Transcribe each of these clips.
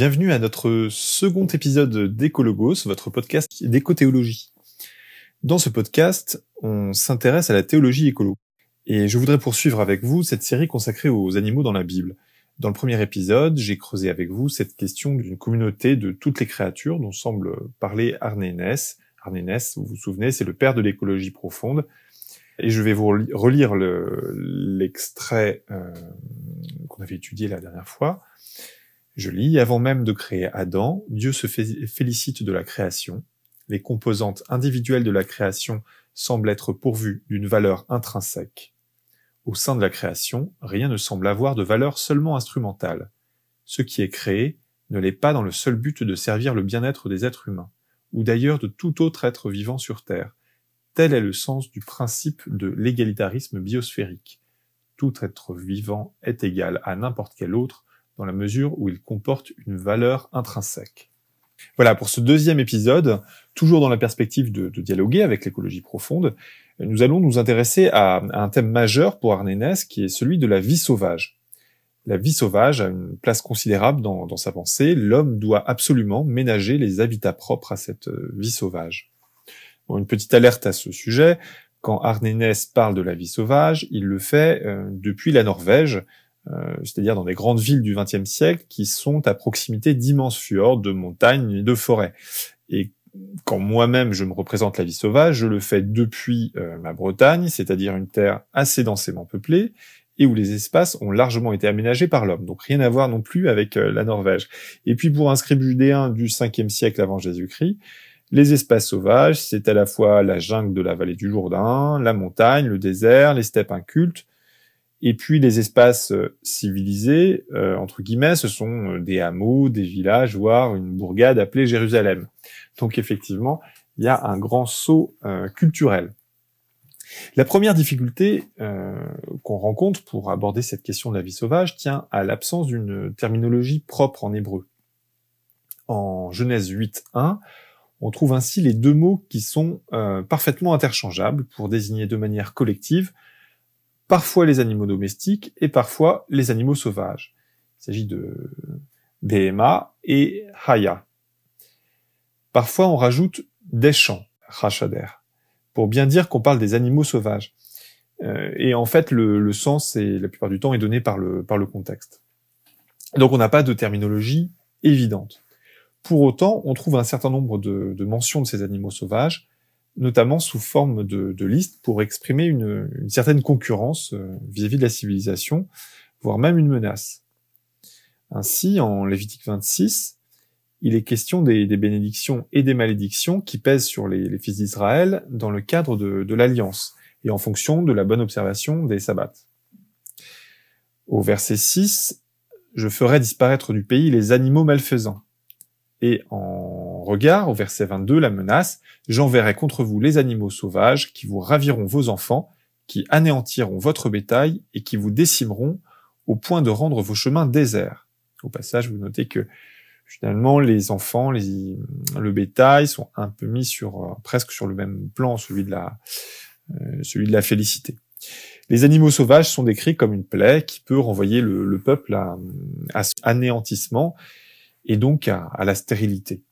Bienvenue à notre second épisode d'Écologos, votre podcast d'éco-théologie. Dans ce podcast, on s'intéresse à la théologie écolo. Et je voudrais poursuivre avec vous cette série consacrée aux animaux dans la Bible. Dans le premier épisode, j'ai creusé avec vous cette question d'une communauté de toutes les créatures dont semble parler Arnénès. Arnénès, vous vous souvenez, c'est le père de l'écologie profonde. Et je vais vous relire l'extrait euh, qu'on avait étudié la dernière fois. Je lis, avant même de créer Adam, Dieu se félicite de la création. Les composantes individuelles de la création semblent être pourvues d'une valeur intrinsèque. Au sein de la création, rien ne semble avoir de valeur seulement instrumentale. Ce qui est créé ne l'est pas dans le seul but de servir le bien-être des êtres humains, ou d'ailleurs de tout autre être vivant sur Terre. Tel est le sens du principe de l'égalitarisme biosphérique. Tout être vivant est égal à n'importe quel autre dans la mesure où il comporte une valeur intrinsèque. Voilà, pour ce deuxième épisode, toujours dans la perspective de, dialoguer avec l'écologie profonde, nous allons nous intéresser à, un thème majeur pour Arnénès, qui est celui de la vie sauvage. La vie sauvage a une place considérable dans, sa pensée. L'homme doit absolument ménager les habitats propres à cette euh, vie sauvage. Une petite alerte à ce sujet. Quand Arnénès parle de la vie sauvage, il le fait euh, depuis la Norvège, euh, c'est-à-dire dans des grandes villes du XXe siècle qui sont à proximité d'immenses fjords, de montagnes et de forêts. Et quand moi-même je me représente la vie sauvage, je le fais depuis euh, ma Bretagne, c'est-à-dire une terre assez densément peuplée et où les espaces ont largement été aménagés par l'homme. Donc rien à voir non plus avec euh, la Norvège. Et puis pour un scribe judéen du 5e siècle avant Jésus-Christ, les espaces sauvages, c'est à la fois la jungle de la vallée du Jourdain, la montagne, le désert, les steppes incultes, et puis les espaces euh, civilisés, euh, entre guillemets, ce sont euh, des hameaux, des villages, voire une bourgade appelée Jérusalem. Donc effectivement, il y a un grand saut culturel. La première difficulté qu'on rencontre pour aborder cette question de la vie sauvage tient à l'absence d'une terminologie propre en hébreu. En Genèse 8.1, on trouve ainsi les deux mots qui sont parfaitement interchangeables pour désigner de manière collective parfois les animaux domestiques et parfois les animaux sauvages. Il s'agit de BMA et Haya. Parfois on rajoute des champs, Rachader, pour bien dire qu'on parle des animaux sauvages. Euh, et en fait, le, sens, et la plupart du temps, est donné par le, contexte. Donc on n'a pas de terminologie évidente. Pour autant, on trouve un certain nombre de mentions de ces animaux sauvages notamment sous forme de, de liste pour exprimer une, certaine concurrence euh, vis-à-vis de la civilisation, voire même une menace. Ainsi, en Lévitique 26, il est question des, bénédictions et des malédictions qui pèsent sur les, les fils d'Israël dans le cadre de, de l'alliance et en fonction de la bonne observation des sabbats. Au verset 6, je ferai disparaître du pays les animaux malfaisants. Et en regard, au verset 22, la menace, j'enverrai contre vous les animaux sauvages qui vous raviront vos enfants, qui anéantiront votre bétail et qui vous décimeront au point de rendre vos chemins déserts. Au passage, vous notez que finalement, les enfants, les, le bétail sont un peu mis sur, euh, presque sur le même plan, celui de la, euh, celui de la félicité. Les animaux sauvages sont décrits comme une plaie qui peut renvoyer le, peuple à, à anéantissement et donc à, la stérilité.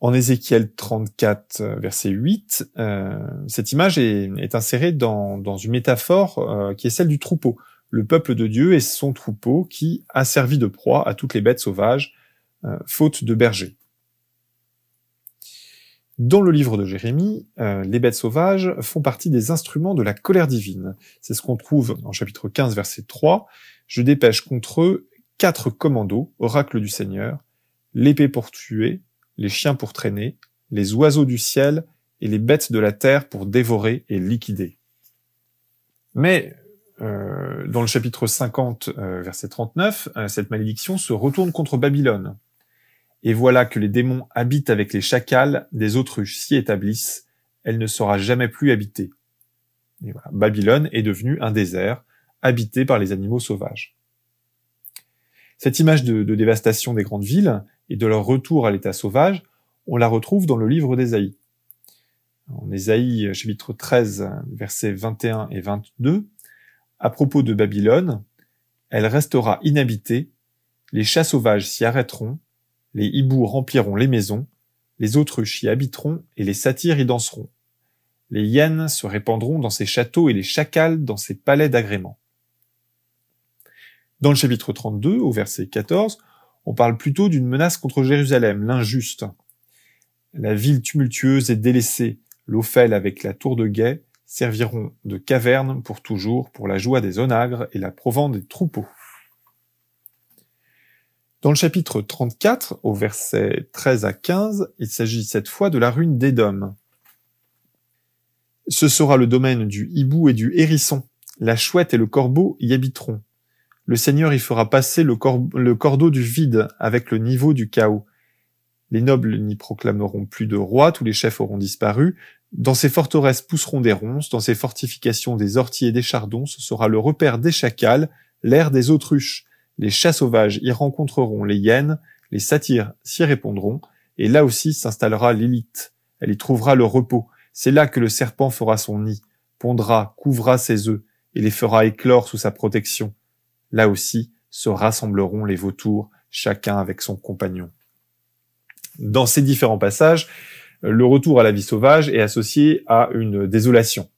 En Ézéchiel 34, euh, verset 8, euh, cette image est, insérée dans, une métaphore euh, qui est celle du troupeau. Le peuple de Dieu est son troupeau qui a servi de proie à toutes les bêtes sauvages, faute de berger. Dans le livre de Jérémie, les bêtes sauvages font partie des instruments de la colère divine. C'est ce qu'on trouve en chapitre 15, verset 3. Je dépêche contre eux quatre commandos, oracle du Seigneur, l'épée pour tuer, les chiens pour traîner, les oiseaux du ciel et les bêtes de la terre pour dévorer et liquider. Mais euh, dans le chapitre 50, euh, verset 39, euh, cette malédiction se retourne contre Babylone. Et voilà que les démons habitent avec les chacals des autruches s'y établissent, elle ne sera jamais plus habitée. Babylone est devenue un désert, habité par les animaux sauvages. Cette image de dévastation des grandes villes et de leur retour à l'état sauvage, on la retrouve dans le livre d'Ésaïe. En Ésaïe chapitre 13, versets 21 et 22, à propos de Babylone, elle restera inhabitée, les chats sauvages s'y arrêteront, les hiboux rempliront les maisons, les autruches y habiteront et les satyres y danseront. Les hyènes se répandront dans ces châteaux et les chacals dans ces palais d'agrément. Dans le chapitre 32, au verset 14, on parle plutôt d'une menace contre Jérusalem, l'injuste. La ville tumultueuse et délaissée, l'Ophel avec la tour de guet, serviront de caverne pour toujours pour la joie des onagres et la provence des troupeaux. Dans le chapitre 34, au verset 13 à 15, il s'agit cette fois de la ruine d'Édom. Ce sera le domaine du hibou et du hérisson. La chouette et le corbeau y habiteront. Le Seigneur y fera passer le, cordeau du vide avec le niveau du chaos. Les nobles n'y proclameront plus de roi, tous les chefs auront disparu. Dans ces forteresses pousseront des ronces, dans ces fortifications des orties et des chardons, ce sera le repère des chacals, l'air des autruches. Les chats sauvages y rencontreront les hyènes, les satyres s'y répondront, et là aussi s'installera l'élite. Elle y trouvera le repos. C'est là que le serpent fera son nid, pondra, couvra ses œufs, et les fera éclore sous sa protection. Là aussi se rassembleront les vautours, chacun avec son compagnon. Dans ces différents passages, le retour à la vie sauvage est associé à une désolation.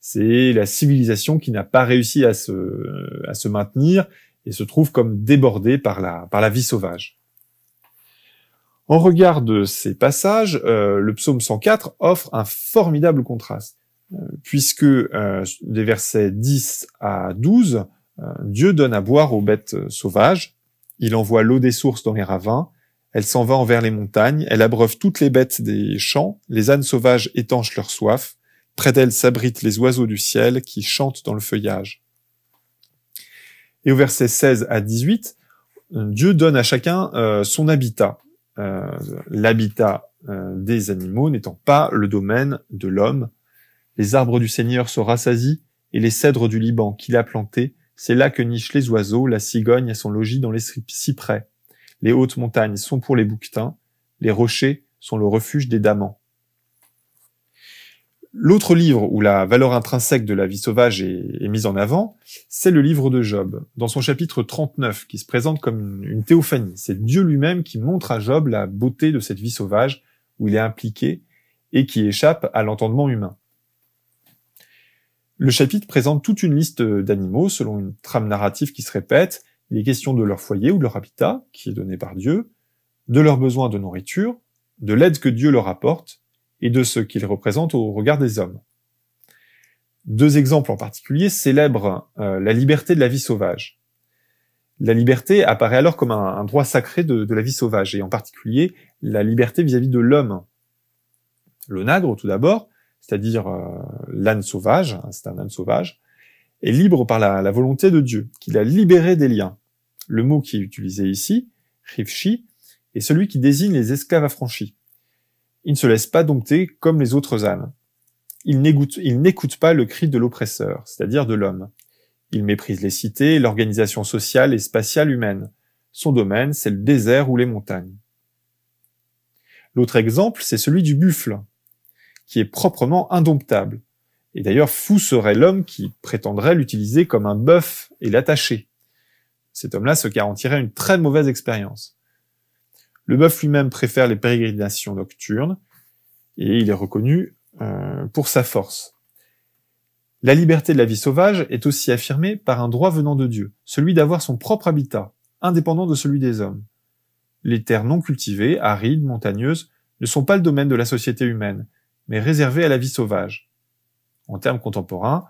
C'est la civilisation qui n'a pas réussi à se, maintenir et se trouve comme débordée par la, par la vie sauvage. En regard de ces passages, euh, le psaume 104 offre un formidable contraste, euh, puisque euh, des versets 10 à 12, Dieu donne à boire aux bêtes sauvages, il envoie l'eau des sources dans les ravins, elle s'en va envers les montagnes, elle abreuve toutes les bêtes des champs, les ânes sauvages étanchent leur soif, près d'elle s'abritent les oiseaux du ciel qui chantent dans le feuillage. Et au verset 16 à 18, Dieu donne à chacun euh, son habitat. Euh, l'habitat euh, des animaux n'étant pas le domaine de l'homme. Les arbres du Seigneur se rassasient, et les cèdres du Liban qu'il a plantés, c'est là que nichent les oiseaux, la cigogne a son logis dans les cyprès. Les hautes montagnes sont pour les bouquetins, les rochers sont le refuge des damans. L'autre livre où la valeur intrinsèque de la vie sauvage est, mise en avant, c'est le livre de Job, dans son chapitre 39, qui se présente comme une, théophanie. C'est Dieu lui-même qui montre à Job la beauté de cette vie sauvage où il est impliqué et qui échappe à l'entendement humain. Le chapitre présente toute une liste d'animaux selon une trame narrative qui se répète. Il est question de leur foyer ou de leur habitat, qui est donné par Dieu, de leurs besoins de nourriture, de l'aide que Dieu leur apporte, et de ce qu'ils représentent au regard des hommes. Deux exemples en particulier célèbrent euh, la liberté de la vie sauvage. La liberté apparaît alors comme un, droit sacré de, la vie sauvage, et en particulier la liberté vis-à-vis de l'homme. L'onagre, tout d'abord, c'est-à-dire euh, l'âne sauvage, hein, c'est un âne sauvage, est libre par la, volonté de Dieu, qu'il a libéré des liens. Le mot qui est utilisé ici, rifshi, est celui qui désigne les esclaves affranchis. Il ne se laisse pas dompter comme les autres ânes. Il n'écoute pas le cri de l'oppresseur, c'est-à-dire de l'homme. Il méprise les cités, l'organisation sociale et spatiale humaine. Son domaine, c'est le désert ou les montagnes. L'autre exemple, c'est celui du buffle, qui est proprement indomptable. Et d'ailleurs, fou serait l'homme qui prétendrait l'utiliser comme un bœuf et l'attacher. Cet homme-là se garantirait une très mauvaise expérience. Le bœuf lui-même préfère les pérégrinations nocturnes et il est reconnu euh, pour sa force. La liberté de la vie sauvage est aussi affirmée par un droit venant de Dieu, celui d'avoir son propre habitat, indépendant de celui des hommes. Les terres non cultivées, arides, montagneuses, ne sont pas le domaine de la société humaine, mais réservées à la vie sauvage. En termes contemporains,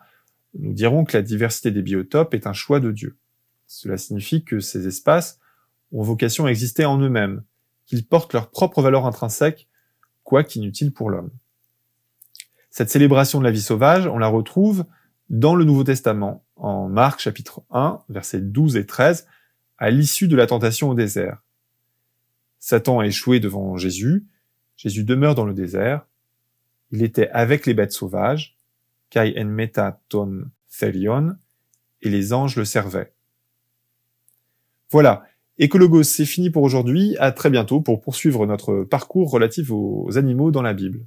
nous dirons que la diversité des biotopes est un choix de Dieu. Cela signifie que ces espaces ont vocation à exister en eux-mêmes, qu'ils portent leur propre valeur intrinsèque, quoique inutile pour l'homme. Cette célébration de la vie sauvage, on la retrouve dans le Nouveau Testament, en Marc chapitre 1, versets 12 et 13, à l'issue de la tentation au désert. Satan a échoué devant Jésus, Jésus demeure dans le désert, il était avec les bêtes sauvages, kai en meta ton et les anges le servaient. Voilà, Écologos, c'est fini pour aujourd'hui. À très bientôt pour poursuivre notre parcours relatif aux animaux dans la Bible.